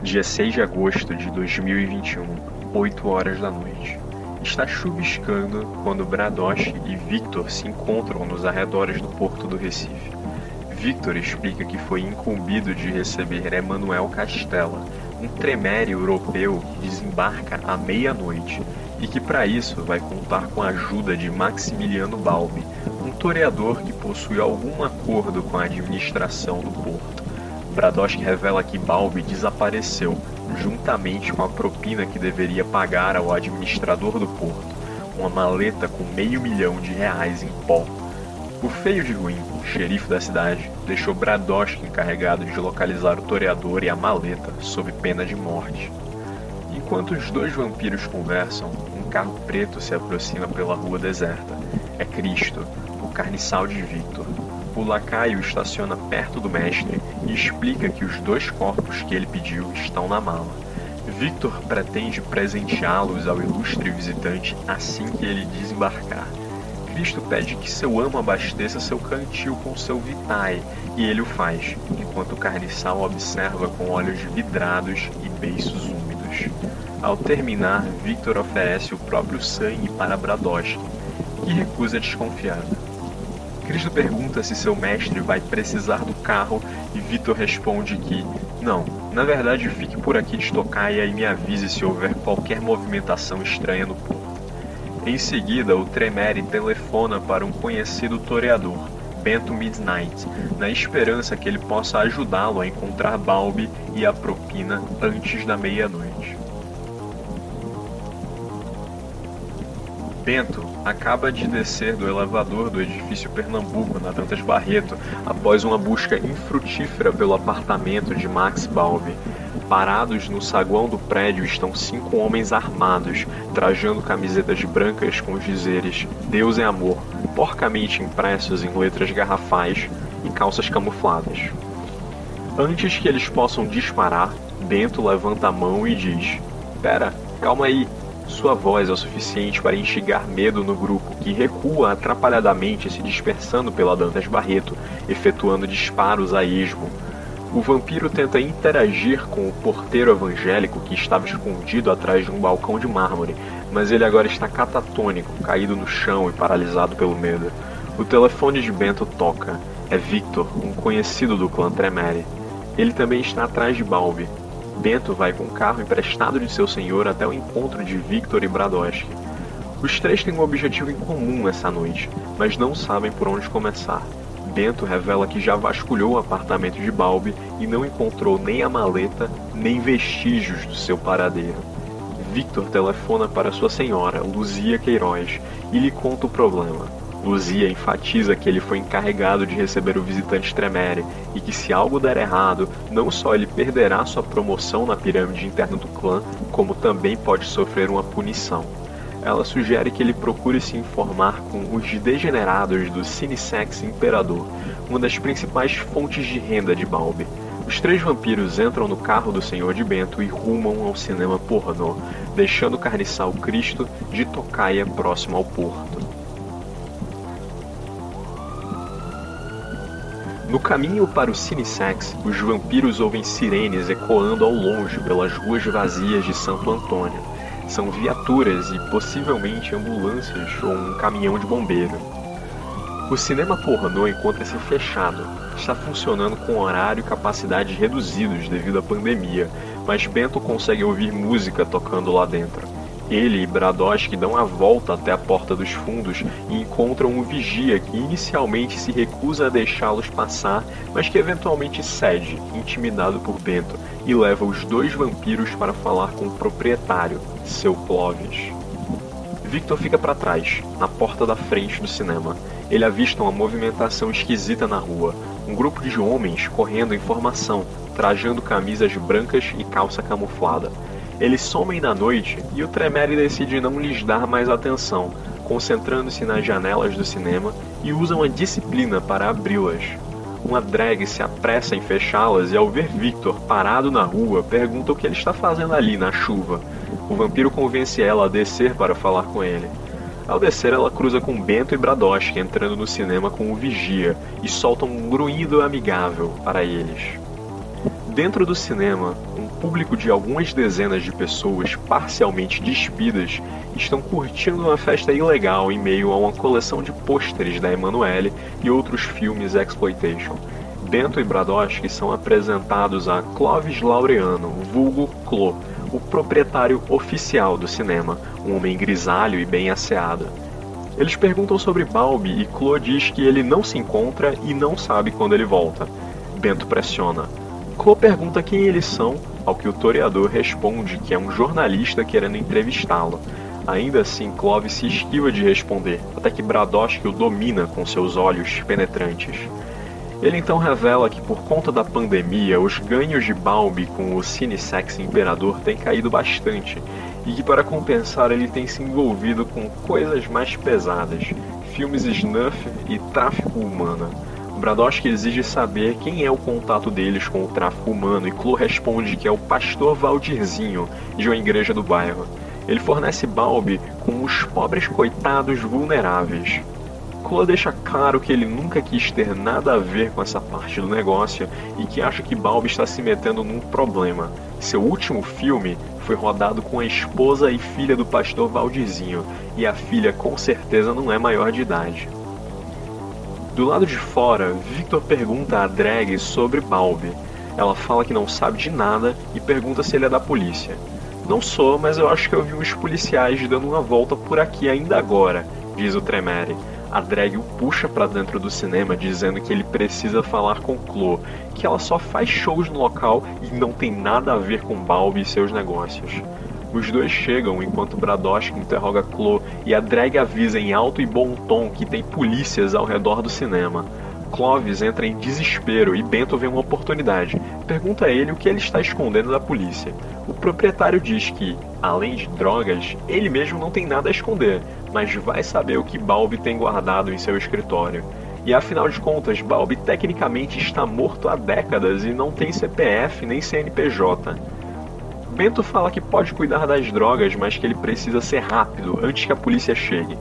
Dia 6 de agosto de 2021, 8 horas da noite. Está chuviscando quando Bradoche e Victor se encontram nos arredores do porto do Recife. Victor explica que foi incumbido de receber Emanuel Castella, um tremere europeu que desembarca à meia-noite e que para isso vai contar com a ajuda de Maximiliano Balbi, um toreador que possui algum acordo com a administração do porto. Bradoski revela que Balbi desapareceu, juntamente com a propina que deveria pagar ao administrador do porto, uma maleta com meio milhão de reais em pó. O feio de ruim, xerife da cidade, deixou Bradoski encarregado de localizar o toreador e a maleta, sob pena de morte. Enquanto os dois vampiros conversam, um carro preto se aproxima pela rua deserta. É Cristo, o carniçal de Victor, o lacaio estaciona perto do mestre e explica que os dois corpos que ele pediu estão na mala. Victor pretende presenteá-los ao ilustre visitante assim que ele desembarcar. Cristo pede que seu amo abasteça seu cantil com seu vitae, e ele o faz, enquanto o carniçal observa com olhos vidrados e beiços úmidos. Ao terminar, Victor oferece o próprio sangue para Bradoski, que recusa desconfiado. Cristo pergunta se seu mestre vai precisar do carro e Vitor responde que não, na verdade fique por aqui de tocaia e me avise se houver qualquer movimentação estranha no porto. Em seguida, o Tremere telefona para um conhecido toreador, Bento Midnight, na esperança que ele possa ajudá-lo a encontrar Balbi e a propina antes da meia-noite. Bento acaba de descer do elevador do edifício Pernambuco, na Dantas Barreto, após uma busca infrutífera pelo apartamento de Max Balbi. Parados no saguão do prédio estão cinco homens armados, trajando camisetas brancas com os dizeres Deus é amor, porcamente impressos em letras garrafais e calças camufladas. Antes que eles possam disparar, Bento levanta a mão e diz: Pera, calma aí, sua voz é o suficiente para instigar medo no grupo, que recua atrapalhadamente se dispersando pela Dantas Barreto, efetuando disparos a esmo. O vampiro tenta interagir com o porteiro evangélico que estava escondido atrás de um balcão de mármore, mas ele agora está catatônico, caído no chão e paralisado pelo medo. O telefone de Bento toca. É Victor, um conhecido do clã Tremere. Ele também está atrás de Balbi, Bento vai com o carro emprestado de seu senhor até o encontro de Victor e Bradoski. Os três têm um objetivo em comum essa noite, mas não sabem por onde começar. Bento revela que já vasculhou o apartamento de Balbi e não encontrou nem a maleta, nem vestígios do seu paradeiro. Victor telefona para sua senhora, Luzia Queiroz, e lhe conta o problema. Luzia enfatiza que ele foi encarregado de receber o visitante Tremere e que se algo der errado, não só ele perderá sua promoção na pirâmide interna do clã, como também pode sofrer uma punição. Ela sugere que ele procure se informar com os degenerados do Cinesex Imperador, uma das principais fontes de renda de Balbi. Os três vampiros entram no carro do Senhor de Bento e rumam ao cinema pornô, deixando o carniçal Cristo de tocaia próximo ao porto. No caminho para o Cinesex, os vampiros ouvem sirenes ecoando ao longe pelas ruas vazias de Santo Antônio. São viaturas e possivelmente ambulâncias ou um caminhão de bombeiro. O cinema pornô encontra-se fechado. Está funcionando com horário e capacidade reduzidos devido à pandemia, mas Bento consegue ouvir música tocando lá dentro. Ele e Bradoski dão a volta até a porta dos fundos e encontram um vigia que inicialmente se recusa a deixá-los passar, mas que eventualmente cede, intimidado por Bento, e leva os dois vampiros para falar com o proprietário, seu Clovis. Victor fica para trás, na porta da frente do cinema. Ele avista uma movimentação esquisita na rua. Um grupo de homens correndo em formação, trajando camisas brancas e calça camuflada. Eles somem na noite e o Tremere decide não lhes dar mais atenção, concentrando-se nas janelas do cinema e usam a disciplina para abri-las. Uma drag se apressa em fechá-las e, ao ver Victor parado na rua, pergunta o que ele está fazendo ali na chuva. O vampiro convence ela a descer para falar com ele. Ao descer, ela cruza com Bento e Bradoski entrando no cinema com o vigia e solta um grunhido amigável para eles. Dentro do cinema, um público de algumas dezenas de pessoas parcialmente despidas estão curtindo uma festa ilegal em meio a uma coleção de pôsteres da Emanuele e outros filmes exploitation. Bento e Bradowski são apresentados a Clovis Laureano, vulgo Clo, o proprietário oficial do cinema, um homem grisalho e bem asseado. Eles perguntam sobre Balbi e Clo diz que ele não se encontra e não sabe quando ele volta. Bento pressiona. Clo pergunta quem eles são, ao que o toreador responde que é um jornalista querendo entrevistá-lo. Ainda assim, Clovis se esquiva de responder, até que Bradowski o domina com seus olhos penetrantes. Ele então revela que por conta da pandemia, os ganhos de Balbi com o Cinesex Imperador têm caído bastante, e que para compensar ele tem se envolvido com coisas mais pesadas, filmes snuff e tráfico humano. Bradowski exige saber quem é o contato deles com o tráfico humano e Clo responde que é o pastor Valdirzinho, de uma igreja do bairro. Ele fornece Balbi com os pobres coitados vulneráveis. Clo deixa claro que ele nunca quis ter nada a ver com essa parte do negócio e que acha que Balbi está se metendo num problema. Seu último filme foi rodado com a esposa e filha do pastor Valdizinho, e a filha com certeza não é maior de idade. Do lado de fora, Victor pergunta a Drag sobre Balbi. Ela fala que não sabe de nada e pergunta se ele é da polícia. Não sou, mas eu acho que eu vi uns policiais dando uma volta por aqui ainda agora, diz o Tremere a drag o puxa para dentro do cinema dizendo que ele precisa falar com Chloe, que ela só faz shows no local e não tem nada a ver com Balbi e seus negócios. Os dois chegam enquanto Bradowski interroga Chloe e a drag avisa em alto e bom tom que tem polícias ao redor do cinema. Clovis entra em desespero e Bento vê uma oportunidade. Pergunta a ele o que ele está escondendo da polícia. O proprietário diz que, além de drogas, ele mesmo não tem nada a esconder, mas vai saber o que Balbi tem guardado em seu escritório. E afinal de contas, Balbi tecnicamente está morto há décadas e não tem CPF nem CNPJ. Bento fala que pode cuidar das drogas, mas que ele precisa ser rápido antes que a polícia chegue.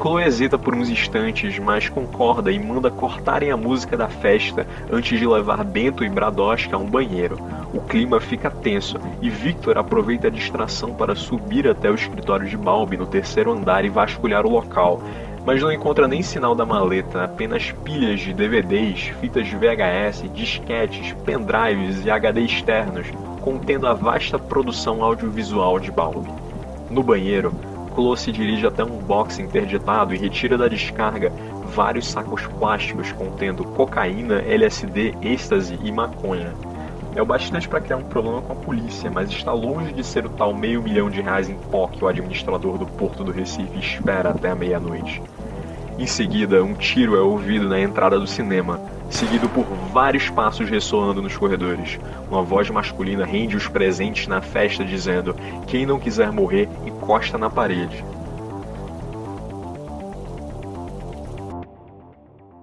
Chloe hesita por uns instantes, mas concorda e manda cortarem a música da festa antes de levar Bento e Bradowski a um banheiro. O clima fica tenso e Victor aproveita a distração para subir até o escritório de Balbi no terceiro andar e vasculhar o local, mas não encontra nem sinal da maleta, apenas pilhas de DVDs, fitas de VHS, disquetes, pendrives e HD externos, contendo a vasta produção audiovisual de Balbi. No banheiro, Clo se dirige até um box interditado e retira da descarga vários sacos plásticos contendo cocaína, LSD, êxtase e maconha. É o bastante para criar um problema com a polícia, mas está longe de ser o tal meio milhão de reais em pó que o administrador do Porto do Recife espera até a meia-noite. Em seguida, um tiro é ouvido na entrada do cinema, seguido por vários passos ressoando nos corredores. Uma voz masculina rende os presentes na festa dizendo: Quem não quiser morrer, encosta na parede.